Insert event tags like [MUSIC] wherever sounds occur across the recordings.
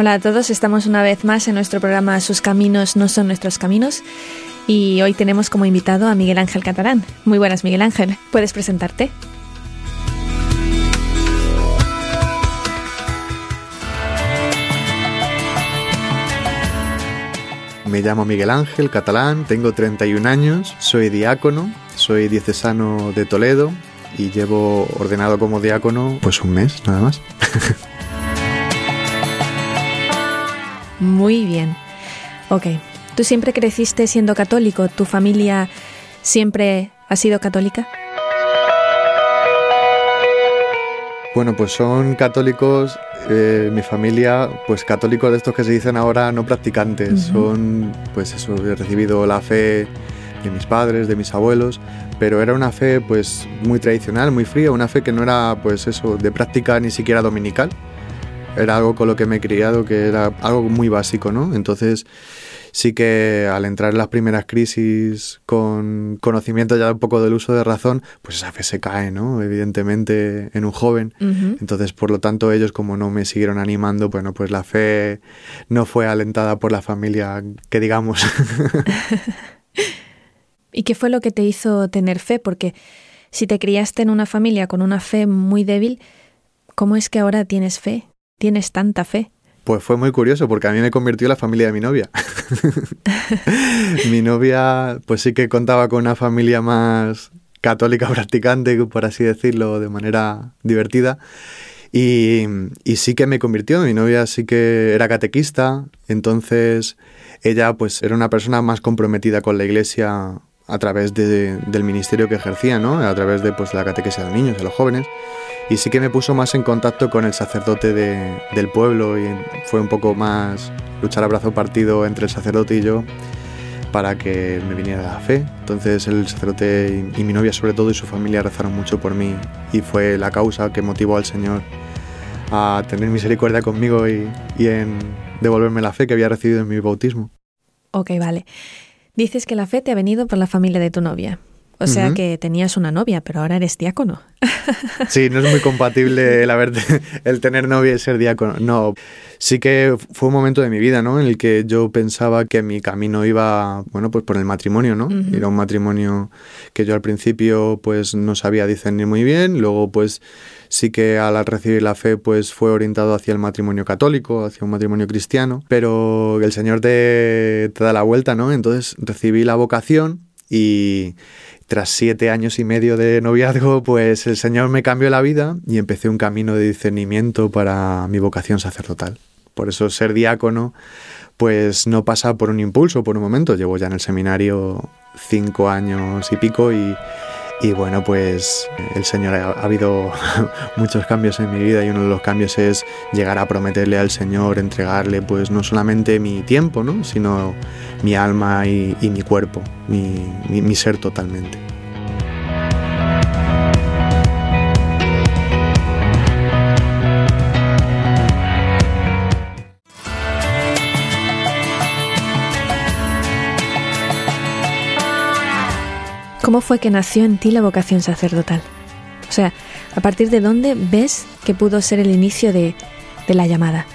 Hola a todos, estamos una vez más en nuestro programa Sus caminos no son nuestros caminos y hoy tenemos como invitado a Miguel Ángel Catalán. Muy buenas Miguel Ángel, ¿puedes presentarte? Me llamo Miguel Ángel Catalán, tengo 31 años, soy diácono, soy diocesano de Toledo y llevo ordenado como diácono pues un mes nada más. [LAUGHS] Muy bien. Ok. ¿Tú siempre creciste siendo católico? ¿Tu familia siempre ha sido católica? Bueno, pues son católicos, eh, mi familia, pues católicos de estos que se dicen ahora no practicantes. Son, pues eso, he recibido la fe de mis padres, de mis abuelos, pero era una fe pues muy tradicional, muy fría, una fe que no era pues eso, de práctica ni siquiera dominical. Era algo con lo que me he criado, que era algo muy básico, ¿no? Entonces sí que al entrar en las primeras crisis con conocimiento ya un poco del uso de razón, pues esa fe se cae, ¿no? Evidentemente en un joven. Entonces, por lo tanto, ellos como no me siguieron animando, bueno, pues la fe no fue alentada por la familia, que digamos. [LAUGHS] ¿Y qué fue lo que te hizo tener fe? Porque si te criaste en una familia con una fe muy débil, ¿cómo es que ahora tienes fe? ¿Tienes tanta fe? Pues fue muy curioso porque a mí me convirtió la familia de mi novia. [LAUGHS] mi novia pues sí que contaba con una familia más católica [LAUGHS] practicante, por así decirlo, de manera divertida. Y, sí que me convirtió, mi novia sí que era catequista, entonces ella pues era una persona más comprometida con la iglesia a través del ministerio que ejercía, ¿no? A través de pues la catequesia de los niños, de los jóvenes y sí que me puso más en contacto con el sacerdote del pueblo y fue un poco más luchar a brazo partido entre el sacerdote y yo para que me viniera la fe. Entonces el sacerdote y, mi novia sobre todo y su familia rezaron mucho por mí y fue la causa que motivó al Señor a tener misericordia conmigo y, y en devolverme la fe que había recibido en mi bautismo. Ok, vale. Dices que la fe te ha venido por la familia de tu novia. O sea que tenías una novia, pero ahora eres diácono. [LAUGHS] Sí, no es muy compatible el, haber, el tener novia y ser diácono. No, sí que fue un momento de mi vida, ¿no? En el que yo pensaba que mi camino iba, bueno, pues por el matrimonio, ¿no? Era un matrimonio que yo al principio pues no sabía discernir muy bien, luego pues sí que al recibir la fe pues fue orientado hacia el matrimonio católico, hacia un matrimonio cristiano, pero el Señor te, te da la vuelta, ¿no? Entonces recibí la vocación y tras siete años y medio de noviazgo, pues el Señor me cambió la vida y empecé un camino de discernimiento para mi vocación sacerdotal. Por eso ser diácono, pues no pasa por un impulso, por un momento. Llevo ya en el seminario cinco años y pico y, y bueno, pues el Señor ha, habido [LAUGHS] muchos cambios en mi vida y uno de los cambios es llegar a prometerle al Señor, entregarle pues no solamente mi tiempo, ¿no? sino mi alma y, mi cuerpo, mi ser totalmente. ¿Cómo fue que nació en ti la vocación sacerdotal? O sea, ¿a partir de dónde ves que pudo ser el inicio de, la llamada?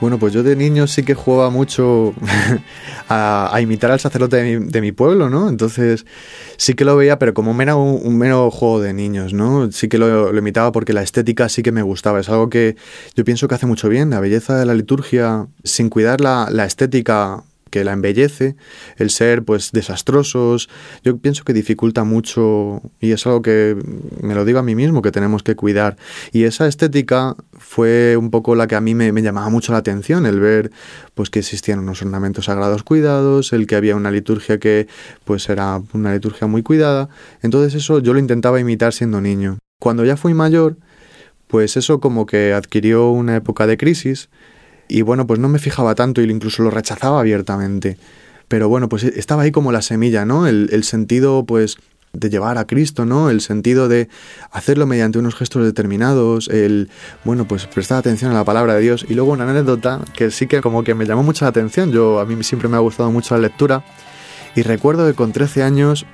Bueno, pues yo de niño sí que jugaba mucho [LAUGHS] a, imitar al sacerdote de mi, pueblo, ¿no? Entonces sí que lo veía, pero como era un, mero juego de niños, ¿no? Sí que lo, imitaba porque la estética sí que me gustaba. Es algo que yo pienso que hace mucho bien, la belleza de la liturgia, sin cuidar la, la estética que la embellece, el ser pues desastrosos, yo pienso que dificulta mucho y es algo que me lo digo a mí mismo que tenemos que cuidar. Y esa estética fue un poco la que a mí me, me llamaba mucho la atención, el ver pues que existían unos ornamentos sagrados cuidados, el que había una liturgia que pues era una liturgia muy cuidada. Entonces eso yo lo intentaba imitar siendo niño. Cuando ya fui mayor, pues eso como que adquirió una época de crisis y bueno, pues no me fijaba tanto y incluso lo rechazaba abiertamente. Pero bueno, pues estaba ahí como la semilla, ¿no? El, sentido, pues, de llevar a Cristo, ¿no? El sentido de hacerlo mediante unos gestos determinados, el, bueno, pues prestar atención a la palabra de Dios. Y luego una anécdota que sí que como que me llamó mucho la atención, yo a mí siempre me ha gustado mucho la lectura, y recuerdo que con 13 años,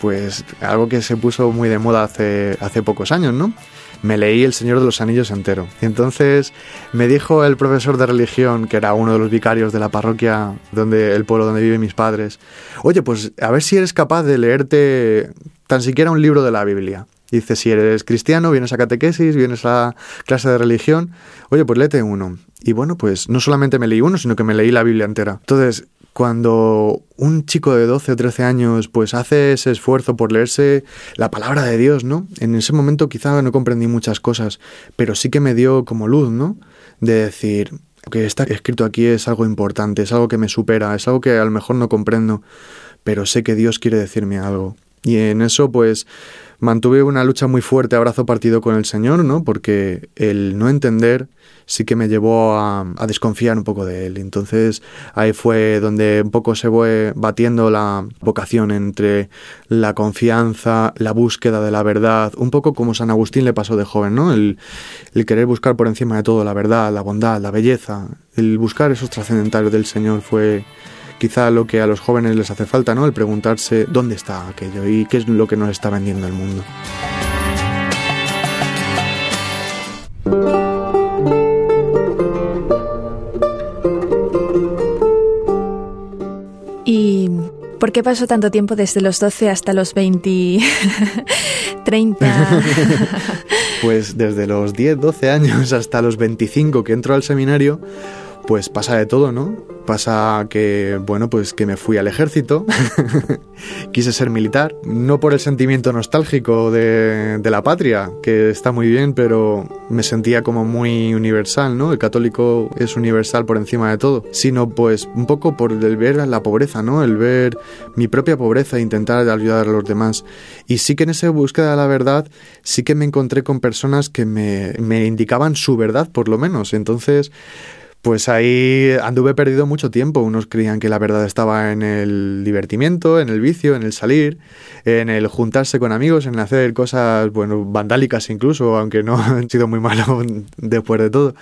pues algo que se puso muy de moda hace, hace pocos años, ¿no? Me leí El Señor de los Anillos entero. Y entonces me dijo el profesor de religión, que era uno de los vicarios de la parroquia donde el pueblo donde viven mis padres, oye, pues a ver si eres capaz de leerte tan siquiera un libro de la Biblia. Dice, si eres cristiano, vienes a catequesis, vienes a clase de religión, oye, pues léete uno. Y bueno, pues no solamente me leí uno, sino que me leí la Biblia entera. Entonces, cuando un chico de 12 o 13 años pues hace ese esfuerzo por leerse la palabra de Dios, ¿no? En ese momento quizá no comprendí muchas cosas, pero sí que me dio como luz, ¿no? De decir que está escrito aquí es algo importante, es algo que me supera, es algo que a lo mejor no comprendo, pero sé que Dios quiere decirme algo. Y en eso pues mantuve una lucha muy fuerte, abrazo partido con el Señor, ¿no? Porque el no entender sí que me llevó a, desconfiar un poco de él. Entonces ahí fue donde un poco se fue batiendo la vocación entre la confianza, la búsqueda de la verdad, un poco como San Agustín le pasó de joven, ¿no? El, el querer buscar por encima de todo la verdad, la bondad, la belleza, el buscar esos trascendentales del Señor fue quizá lo que a los jóvenes les hace falta, ¿no? El preguntarse dónde está aquello y qué es lo que nos está vendiendo el mundo. ¿Y por qué pasó tanto tiempo desde los 12 hasta los 20, 30? [LAUGHS] pues desde los 10, 12 años hasta los 25 que entro al seminario, pues pasa de todo, ¿no? Pasa que, bueno, pues que me fui al ejército, [LAUGHS] quise ser militar, no por el sentimiento nostálgico de, la patria, que está muy bien, pero me sentía como muy universal, ¿no? El católico es universal por encima de todo, sino pues un poco por el ver la pobreza, ¿no? El ver mi propia pobreza e intentar ayudar a los demás. Y sí que en esa búsqueda de la verdad, sí que me encontré con personas que me, me indicaban su verdad, por lo menos. Entonces, pues ahí anduve perdido mucho tiempo. Unos creían que la verdad estaba en el divertimiento, en el vicio, en el salir, en el juntarse con amigos, en hacer cosas, bueno, vandálicas incluso, aunque no [LAUGHS] han sido muy malo [LAUGHS] después de todo.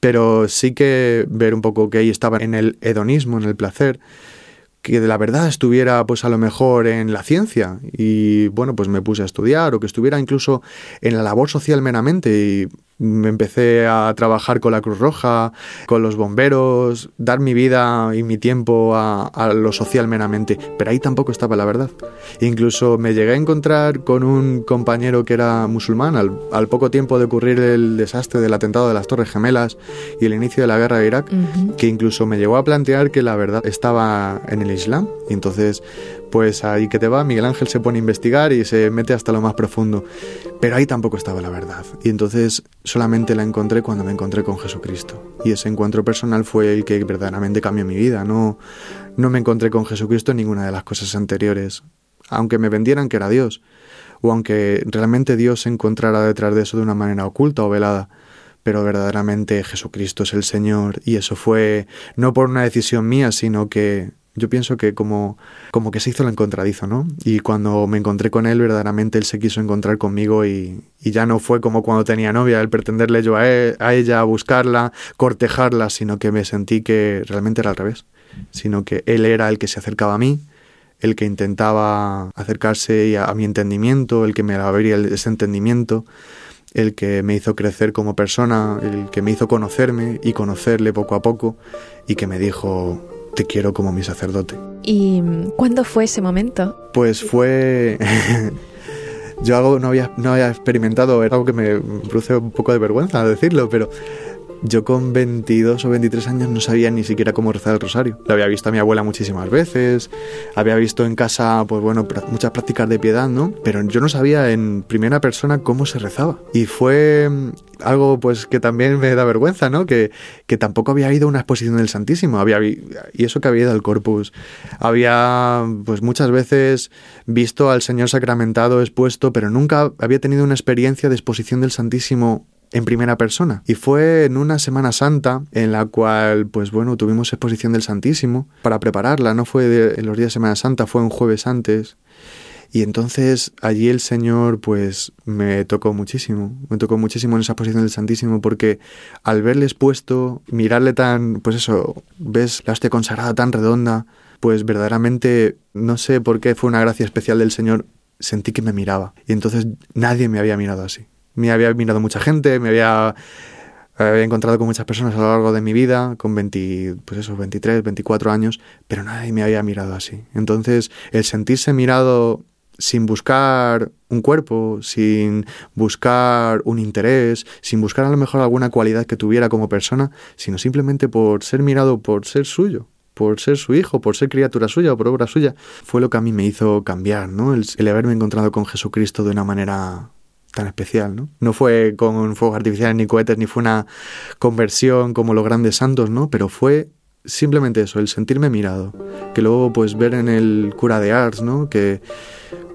Pero sí que ver un poco que ahí estaba en el hedonismo, en el placer, que de la verdad estuviera pues a lo mejor en la ciencia y bueno pues me puse a estudiar o que estuviera incluso en la labor social meramente empecé a trabajar con la Cruz Roja, con los bomberos, dar mi vida y mi tiempo a, lo social meramente. Pero ahí tampoco estaba la verdad. Incluso me llegué a encontrar con un compañero que era musulmán al, poco tiempo de ocurrir el desastre del atentado de las Torres Gemelas y el inicio de la guerra de Irak, que incluso me llegó a plantear que la verdad estaba en el Islam. Y entonces pues ahí que te va, Miguel Ángel se pone a investigar y se mete hasta lo más profundo. Pero ahí tampoco estaba la verdad. Y entonces solamente la encontré cuando me encontré con Jesucristo. Y ese encuentro personal fue el que verdaderamente cambió mi vida. No, no me encontré con Jesucristo en ninguna de las cosas anteriores. Aunque me vendieran que era Dios. O aunque realmente Dios se encontrara detrás de eso de una manera oculta o velada pero verdaderamente Jesucristo es el Señor y eso fue no por una decisión mía, sino que yo pienso que como, como que se hizo el encontradizo, ¿no? Y cuando me encontré con él, verdaderamente él se quiso encontrar conmigo y, ya no fue como cuando tenía novia, el pretenderle yo a, a ella, a buscarla, cortejarla, sino que me sentí que realmente era al revés, sino que él era el que se acercaba a mí, el que intentaba acercarse a, mi entendimiento, el que me abría ese entendimiento, el que me hizo crecer como persona, el que me hizo conocerme y conocerle poco a poco y que me dijo, te quiero como mi sacerdote. ¿Y cuándo fue ese momento? Pues fue... [LAUGHS] Yo algo no había, no había experimentado, era algo que me produce un poco de vergüenza decirlo, pero Yo con 22 o 23 años no sabía ni siquiera cómo rezar el rosario. Lo había visto a mi abuela muchísimas veces, había visto en casa, pues bueno, muchas prácticas de piedad, ¿no? Pero yo no sabía en primera persona cómo se rezaba. Y fue mm, algo pues que también me da vergüenza, ¿no? Que, que tampoco había ido a una exposición del Santísimo, había y eso que había ido al Corpus. Había pues muchas veces visto al Señor sacramentado expuesto, pero nunca había tenido una experiencia de exposición del Santísimo en primera persona. Y fue en una Semana Santa en la cual, pues bueno, tuvimos exposición del Santísimo para prepararla. No fue en los días de Semana Santa, fue un jueves antes. Y entonces allí el Señor pues me tocó muchísimo, me tocó muchísimo en esa exposición del Santísimo porque al verle expuesto, mirarle tan, pues eso, ves la hostia consagrada tan redonda, pues verdaderamente no sé por qué fue una gracia especial del Señor, sentí que me miraba. Y entonces nadie me había mirado así me había mirado mucha gente, me había, encontrado con muchas personas a lo largo de mi vida, con 20, pues eso, 23, 24 años, pero nadie me había mirado así. Entonces, el sentirse mirado sin buscar un cuerpo, sin buscar un interés, sin buscar a lo mejor alguna cualidad que tuviera como persona, sino simplemente por ser mirado, por ser suyo, por ser su hijo, por ser criatura suya o por obra suya, fue lo que a mí me hizo cambiar, ¿no? El haberme encontrado con Jesucristo de una manera tan especial, ¿no? No fue con fuegos artificiales ni cohetes, ni fue una conversión como los grandes santos, ¿no? Pero fue simplemente eso, el sentirme mirado. Que luego, pues, ver en el cura de Ars, ¿no? Que,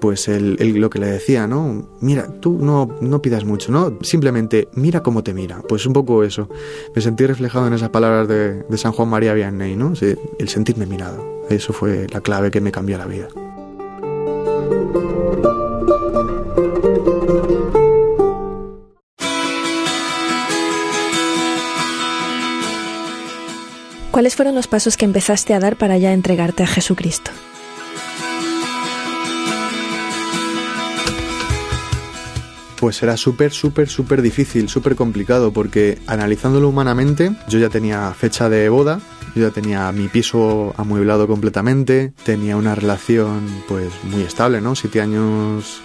pues, el, lo que le decía, ¿no? Mira, tú no, no pidas mucho, ¿no? Simplemente mira cómo te mira. Pues un poco eso. Me sentí reflejado en esas palabras de, de San Juan María Vianney, ¿no? el sentirme mirado. Eso fue la clave que me cambió la vida. ¿Cuáles fueron los pasos que empezaste a dar para ya entregarte a Jesucristo? Pues era súper, súper, súper difícil, súper complicado, porque analizándolo humanamente, yo ya tenía fecha de boda, yo ya tenía mi piso amueblado completamente, tenía una relación pues muy estable, ¿no? Siete años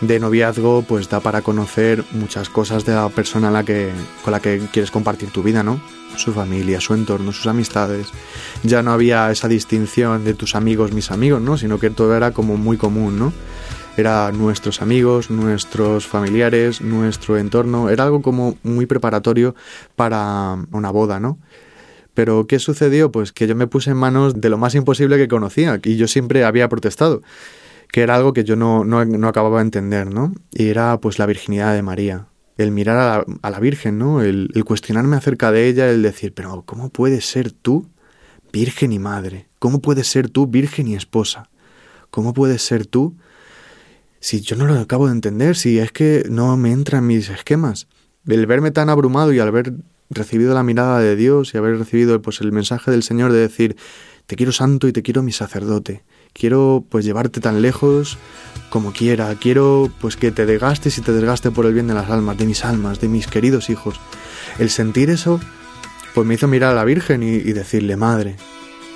de noviazgo pues da para conocer muchas cosas de la persona la que, con la que quieres compartir tu vida, ¿no? Su familia, su entorno, sus amistades. Ya no había esa distinción de tus amigos, mis amigos, ¿no? Sino que todo era como muy común, ¿no? Era nuestros amigos, nuestros familiares, nuestro entorno. Era algo como muy preparatorio para una boda, ¿no? Pero ¿qué sucedió? Pues que yo me puse en manos de lo más imposible que conocía y yo siempre había protestado que era algo que yo no, no, acababa de entender, ¿no? Y era pues la virginidad de María, el mirar a la, a la Virgen, ¿no? El, cuestionarme acerca de ella, el decir, pero ¿cómo puedes ser tú virgen y madre? ¿Cómo puedes ser tú virgen y esposa? ¿Cómo puedes ser tú si yo no lo acabo de entender, si es que no me entra en mis esquemas? El verme tan abrumado y al haber recibido la mirada de Dios y haber recibido pues el mensaje del Señor de decir, te quiero santo y te quiero mi sacerdote, quiero pues llevarte tan lejos como quiera, quiero pues que te desgastes y te desgaste por el bien de las almas, de mis almas, de mis queridos hijos. El sentir eso pues me hizo mirar a la Virgen y, y decirle, Madre,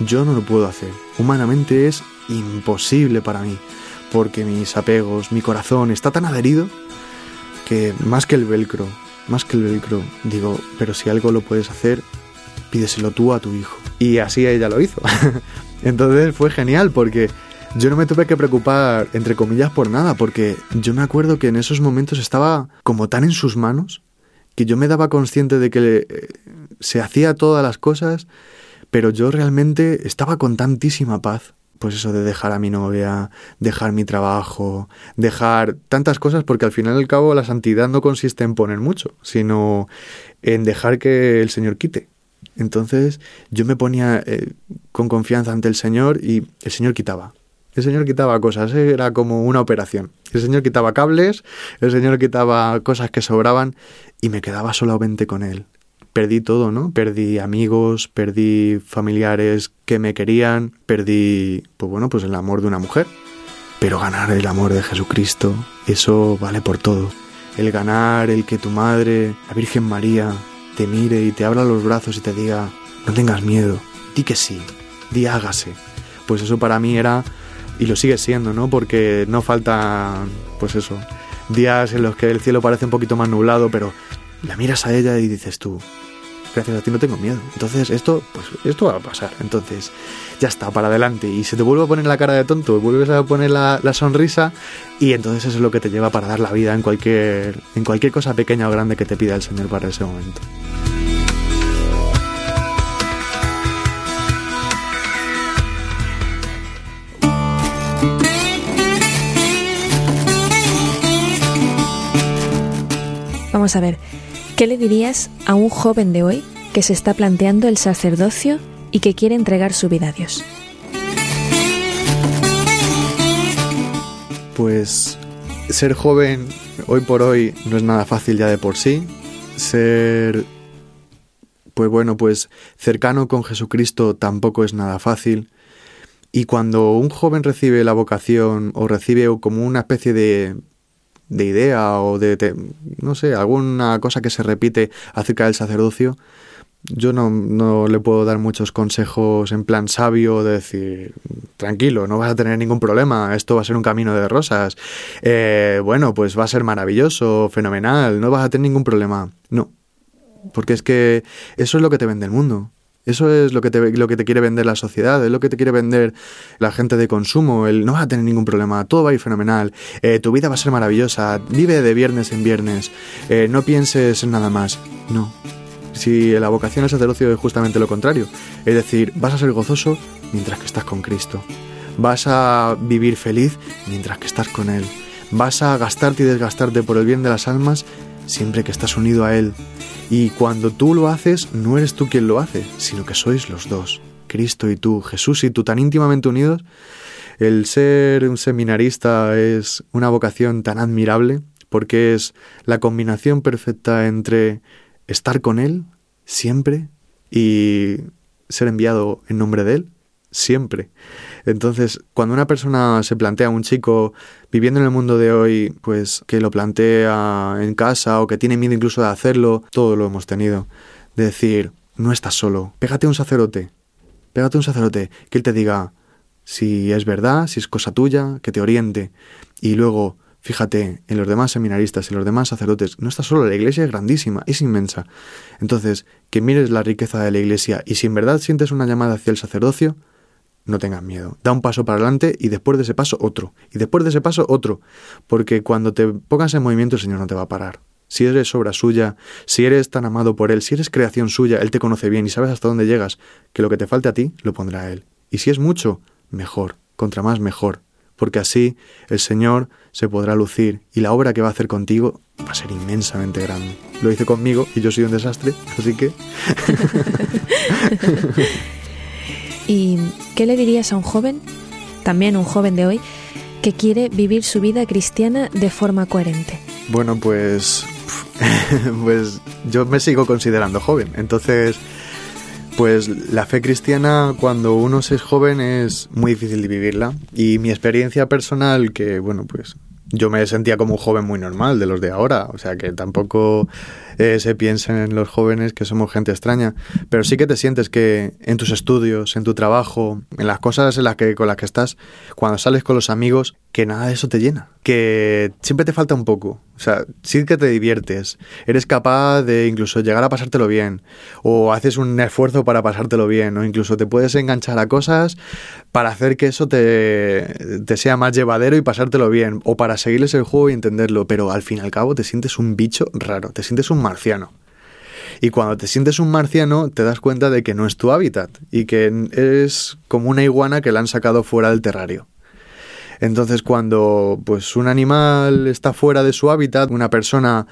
yo no lo puedo hacer, humanamente es imposible para mí, porque mis apegos, mi corazón está tan adherido que más que el velcro, más que el velcro, digo, pero si algo lo puedes hacer, pídeselo tú a tu hijo. Y así ella lo hizo. [LAUGHS] Entonces fue genial porque yo no me tuve que preocupar, entre comillas, por nada, porque yo me acuerdo que en esos momentos estaba como tan en sus manos que yo me daba consciente de que eh, se hacía todas las cosas, pero yo realmente estaba con tantísima paz. Pues eso de dejar a mi novia, dejar mi trabajo, dejar tantas cosas, porque al final y al cabo la santidad no consiste en poner mucho, sino en dejar que el Señor quite. Entonces yo me ponía eh, con confianza ante el Señor y el Señor quitaba. El Señor quitaba cosas, era como una operación. El Señor quitaba cables, el Señor quitaba cosas que sobraban y me quedaba solamente con Él. Perdí todo, ¿no? Perdí amigos, perdí familiares que me querían, perdí, pues bueno, pues el amor de una mujer. Pero ganar el amor de Jesucristo, eso vale por todo. El ganar, el que tu madre, la Virgen María, te mire y te abra los brazos y te diga, no tengas miedo, di que sí, di hágase. Pues eso para mí era, y lo sigue siendo, ¿no? Porque no falta, pues eso, días en los que el cielo parece un poquito más nublado, pero la miras a ella y dices tú, gracias a ti no tengo miedo. Entonces esto, pues esto va a pasar. Entonces ya está, para adelante. Y se te vuelve a poner la cara de tonto, vuelves a poner la, la sonrisa y entonces eso es lo que te lleva para dar la vida en cualquier, en cualquier cosa pequeña o grande que te pida el Señor para ese momento. Vamos a ver, ¿qué le dirías a un joven de hoy que se está planteando el sacerdocio y que quiere entregar su vida a Dios? Pues ser joven hoy por hoy no es nada fácil ya de por sí. Ser, pues bueno, pues cercano con Jesucristo tampoco es nada fácil. Y cuando un joven recibe la vocación o recibe como una especie de de idea o de, no sé, alguna cosa que se repite acerca del sacerdocio, yo no, no, le puedo dar muchos consejos en plan sabio de decir, tranquilo, no vas a tener ningún problema, esto va a ser un camino de rosas, eh, bueno, pues va a ser maravilloso, fenomenal, no vas a tener ningún problema. No, porque es que eso es lo que te vende el mundo. Eso es lo que, te, lo que te quiere vender la sociedad, es lo que te quiere vender la gente de consumo. El no vas a tener ningún problema, todo va a ir fenomenal, eh, tu vida va a ser maravillosa, vive de viernes en viernes, eh, no pienses en nada más. No. Si la vocación al sacerdocio es justamente lo contrario, es decir, vas a ser gozoso mientras que estás con Cristo, vas a vivir feliz mientras que estás con Él, vas a gastarte y desgastarte por el bien de las almas siempre que estás unido a Él. Y cuando tú lo haces, no eres tú quien lo hace, sino que sois los dos, Cristo y tú, Jesús y tú tan íntimamente unidos. El ser un seminarista es una vocación tan admirable porque es la combinación perfecta entre estar con Él siempre y ser enviado en nombre de Él siempre. Entonces, cuando una persona se plantea, un chico viviendo en el mundo de hoy, pues que lo plantea en casa o que tiene miedo incluso de hacerlo, todo lo hemos tenido. De decir, no estás solo, pégate a un sacerdote, pégate a un sacerdote, que él te diga si es verdad, si es cosa tuya, que te oriente. Y luego, fíjate, en los demás seminaristas, en los demás sacerdotes, no estás solo, la iglesia es grandísima, es inmensa. Entonces, que mires la riqueza de la iglesia y si en verdad sientes una llamada hacia el sacerdocio, no tengas miedo. Da un paso para adelante y después de ese paso otro. Y después de ese paso otro. Porque cuando te pongas en movimiento el Señor no te va a parar. Si eres obra suya, si eres tan amado por Él, si eres creación suya, Él te conoce bien y sabes hasta dónde llegas, que lo que te falte a ti lo pondrá a Él. Y si es mucho, mejor. Contra más, mejor. Porque así el Señor se podrá lucir y la obra que va a hacer contigo va a ser inmensamente grande. Lo hice conmigo y yo soy un desastre, así que... [LAUGHS] ¿Y qué le dirías a un joven, también un joven de hoy, que quiere vivir su vida cristiana de forma coherente? Bueno, pues, [LAUGHS] pues yo me sigo considerando joven. Entonces, pues la fe cristiana cuando uno es joven es muy difícil de vivirla. Y mi experiencia personal, que bueno, pues yo me sentía como un joven muy normal de los de ahora. O sea que tampoco se piensa en los jóvenes que somos gente extraña, pero sí que te sientes que en tus estudios, en tu trabajo, en las cosas en las que, con las que estás, cuando sales con los amigos, que nada de eso te llena, que siempre te falta un poco. O sea, sí que te diviertes, eres capaz de incluso llegar a pasártelo bien, o haces un esfuerzo para pasártelo bien, o incluso te puedes enganchar a cosas para hacer que eso te, te sea más llevadero y pasártelo bien, o para seguirles el juego y entenderlo, pero al fin y al cabo te sientes un bicho raro, te sientes un marciano. Y cuando te sientes un marciano, te das cuenta de que no es tu hábitat y que es como una iguana que la han sacado fuera del terrario. Entonces, cuando pues un animal está fuera de su hábitat, una persona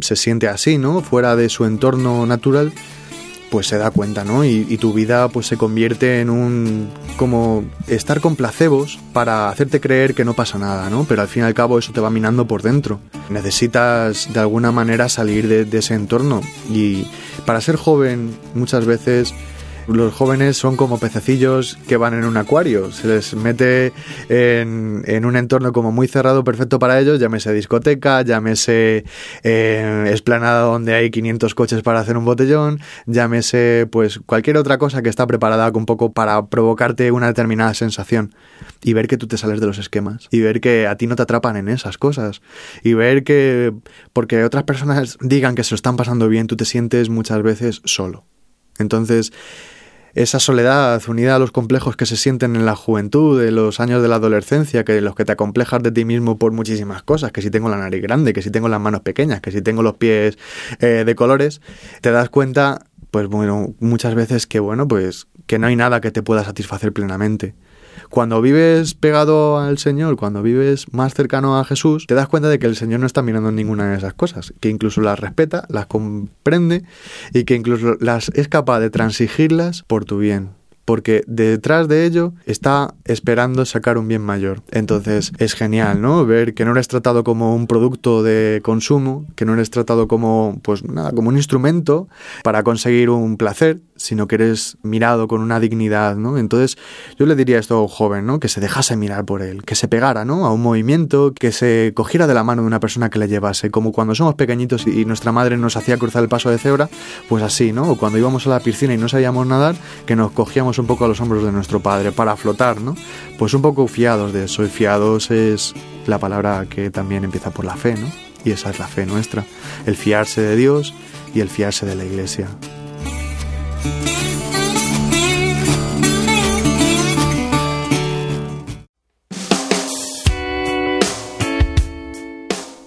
se siente así, ¿no? Fuera de su entorno natural, pues se da cuenta, ¿no? Y, tu vida pues se convierte en un como estar con placebos para hacerte creer que no pasa nada, ¿no? Pero al fin y al cabo eso te va minando por dentro. Necesitas de alguna manera salir de, ese entorno y para ser joven muchas veces Los jóvenes son como pececillos que van en un acuario, se les mete en, en un entorno como muy cerrado, perfecto para ellos, llámese discoteca, llámese eh, esplanada donde hay 500 coches para hacer un botellón, llámese pues cualquier otra cosa que está preparada un poco para provocarte una determinada sensación. Y ver que tú te sales de los esquemas. Y ver que a ti no te atrapan en esas cosas. Y ver que porque otras personas digan que se lo están pasando bien, tú te sientes muchas veces solo. Entonces, esa soledad unida a los complejos que se sienten en la juventud, en los años de la adolescencia, que los que te acomplejas de ti mismo por muchísimas cosas, que si tengo la nariz grande, que si tengo las manos pequeñas, que si tengo los pies eh, de colores, te das cuenta, pues bueno, muchas veces que bueno, pues que no hay nada que te pueda satisfacer plenamente. Cuando vives pegado al Señor, cuando vives más cercano a Jesús, te das cuenta de que el Señor no está mirando ninguna de esas cosas, que incluso las respeta, las comprende y que incluso las es capaz de transigirlas por tu bien porque detrás de ello está esperando sacar un bien mayor. Entonces es genial, ¿no? Ver que no eres tratado como un producto de consumo, que no eres tratado como, pues nada, como un instrumento para conseguir un placer, sino que eres mirado con una dignidad, ¿no? Entonces yo le diría esto a un joven, ¿no? Que se dejase mirar por él, que se pegara, ¿no? A un movimiento, que se cogiera de la mano de una persona que le llevase, como cuando somos pequeñitos y nuestra madre nos hacía cruzar el paso de cebra, pues así, ¿no? O cuando íbamos a la piscina y no sabíamos nadar, que nos cogíamos un poco a los hombros de nuestro padre para flotar, ¿no? Pues un poco fiados de eso, y fiados es la palabra que también empieza por la fe, ¿no? Y esa es la fe nuestra, el fiarse de Dios y el fiarse de la iglesia.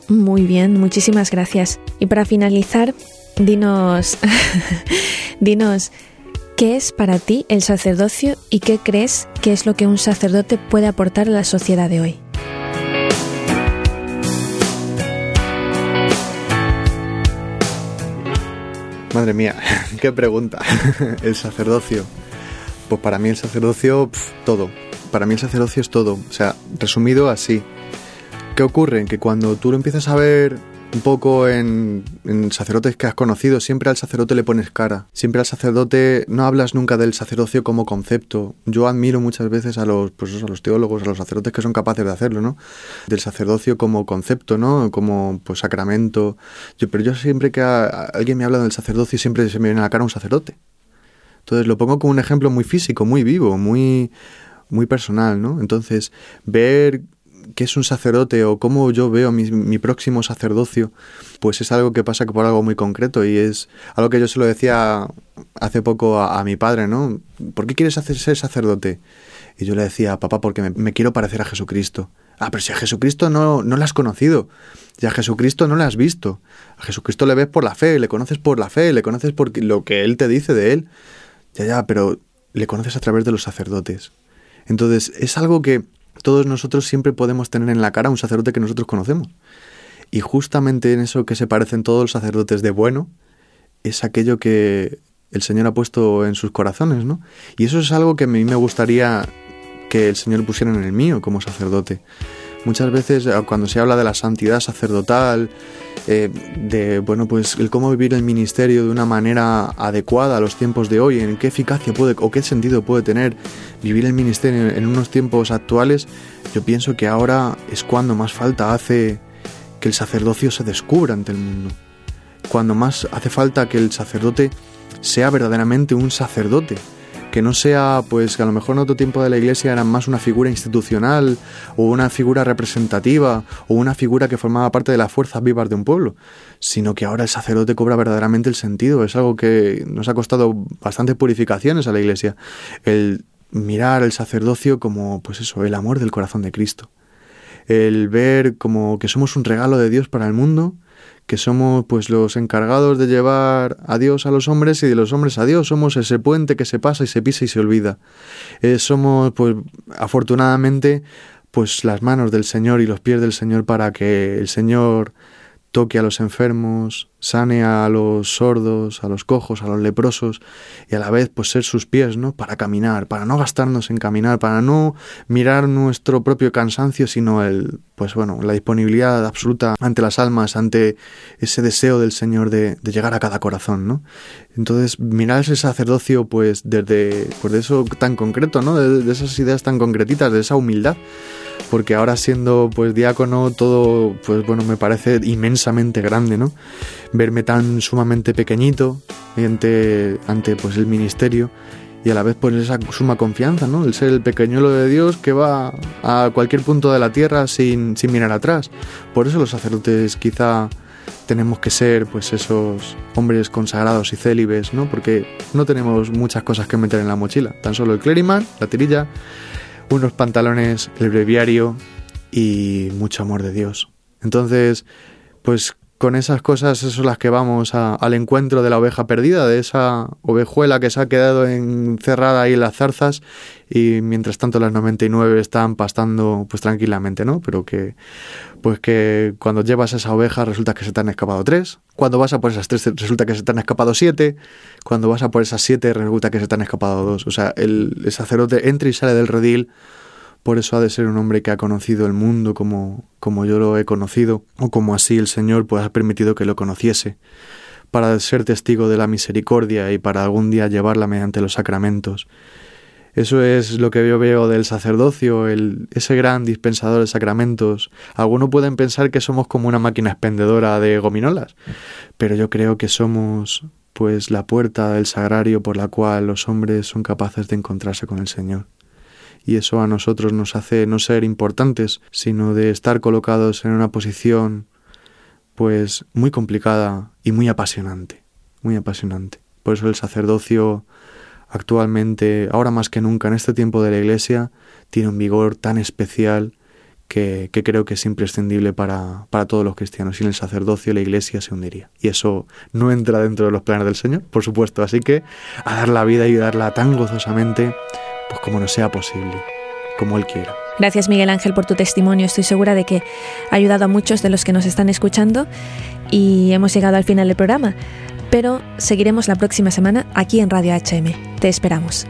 Muy bien, muchísimas gracias. Y para finalizar, dinos, [LAUGHS] dinos, ¿qué es para ti el sacerdocio y qué crees que es lo que un sacerdote puede aportar a la sociedad de hoy? Madre mía, [LAUGHS] qué pregunta. [LAUGHS] el sacerdocio. Pues para mí el sacerdocio, todo. Para mí el sacerdocio es todo. O sea, resumido así. ¿Qué ocurre? Que cuando tú lo empiezas a ver un poco en, sacerdotes que has conocido, siempre al sacerdote le pones cara. Siempre al sacerdote no hablas nunca del sacerdocio como concepto. Yo admiro muchas veces a los, pues a los teólogos, a los sacerdotes que son capaces de hacerlo, ¿no? Del sacerdocio como concepto, ¿no? Como pues sacramento. Yo, pero yo siempre que alguien me habla del sacerdocio siempre se me viene a la cara un sacerdote. Entonces lo pongo como un ejemplo muy físico, muy vivo, muy muy personal, ¿no? Entonces, ver qué es un sacerdote o cómo yo veo mi, próximo sacerdocio, pues es algo que pasa por algo muy concreto y es algo que yo se lo decía hace poco a, mi padre, ¿no? ¿Por qué quieres hacer ser sacerdote? Y yo le decía, papá, porque me, quiero parecer a Jesucristo. Ah, pero si a Jesucristo no, no le has conocido, y a Jesucristo no le has visto. A Jesucristo le ves por la fe, le conoces por la fe, le conoces por lo que Él te dice de Él. Ya, ya, pero le conoces a través de los sacerdotes. Entonces, es algo que todos nosotros siempre podemos tener en la cara un sacerdote que nosotros conocemos. Y justamente en eso que se parecen todos los sacerdotes de bueno, es aquello que el Señor ha puesto en sus corazones, ¿no? Y eso es algo que a mí me gustaría que el Señor pusiera en el mío como sacerdote. Muchas veces eh, cuando se habla de la santidad sacerdotal, eh, de bueno pues el cómo vivir el ministerio de una manera adecuada a los tiempos de hoy, en qué eficacia puede o qué sentido puede tener vivir el ministerio en unos tiempos actuales, yo pienso que ahora es cuando más falta hace que el sacerdocio se descubra ante el mundo. Cuando más hace falta que el sacerdote sea verdaderamente un sacerdote, que no sea, pues que a lo mejor en otro tiempo de la iglesia era más una figura institucional o una figura representativa o una figura que formaba parte de las fuerzas vivas de un pueblo, sino que ahora el sacerdote cobra verdaderamente el sentido. Es algo que nos ha costado bastantes purificaciones a la iglesia. El mirar el sacerdocio como, pues eso, el amor del corazón de Cristo. El ver como que somos un regalo de Dios para el mundo que somos pues los encargados de llevar a Dios a los hombres y de los hombres a Dios. Somos ese puente que se pasa y se pisa y se olvida. Eh, somos pues afortunadamente pues las manos del Señor y los pies del Señor para que el Señor toque a los enfermos, sane a los sordos, a los cojos, a los leprosos y a la vez pues ser sus pies, ¿no? Para caminar, para no gastarnos en caminar, para no mirar nuestro propio cansancio, sino el pues bueno, la disponibilidad absoluta ante las almas, ante ese deseo del Señor de, llegar a cada corazón, ¿no? Entonces, mirar ese sacerdocio pues desde pues de eso tan concreto, ¿no? De, de esas ideas tan concretitas, de esa humildad porque ahora siendo pues diácono todo pues bueno me parece inmensamente grande no verme tan sumamente pequeñito ante ante pues el ministerio y a la vez pues esa suma confianza no el ser el pequeñuelo de Dios que va a cualquier punto de la tierra sin, sin mirar atrás. Por eso los sacerdotes quizá tenemos que ser pues esos hombres consagrados y célibes, ¿no? Porque no tenemos muchas cosas que meter en la mochila, tan solo el clériman, la tirilla, unos pantalones, el breviario y mucho amor de Dios. Entonces, pues con esas cosas son las que vamos al encuentro de la oveja perdida, de esa ovejuela que se ha quedado encerrada ahí en las zarzas y mientras tanto las 99 están pastando pues tranquilamente, ¿no? Pero que pues que cuando llevas a esa oveja resulta que se te han escapado tres, cuando vas a por esas tres resulta que se te han escapado siete, cuando vas a por esas siete resulta que se te han escapado dos. O sea, el, el sacerdote entra y sale del redil por eso ha de ser un hombre que ha conocido el mundo como, como yo lo he conocido, o como así el Señor pues ha permitido que lo conociese, para ser testigo de la misericordia y para algún día llevarla mediante los sacramentos. Eso es lo que yo veo del sacerdocio, ese gran dispensador de sacramentos. Algunos pueden pensar que somos como una máquina expendedora de gominolas, pero yo creo que somos pues la puerta del sagrario por la cual los hombres son capaces de encontrarse con el Señor y eso a nosotros nos hace no ser importantes, sino de estar colocados en una posición pues muy complicada y muy apasionante, muy apasionante. Por eso el sacerdocio actualmente, ahora más que nunca en este tiempo de la Iglesia, tiene un vigor tan especial que, creo que es imprescindible para, para, todos los cristianos. Sin el sacerdocio la Iglesia se hundiría. Y eso no entra dentro de los planes del Señor, por supuesto. Así que a dar la vida y darla tan gozosamente pues como no sea posible, como Él quiera. Gracias Miguel Ángel por tu testimonio. Estoy segura de que ha ayudado a muchos de los que nos están escuchando y hemos llegado al final del programa. Pero seguiremos la próxima semana aquí en Radio HM. Te esperamos.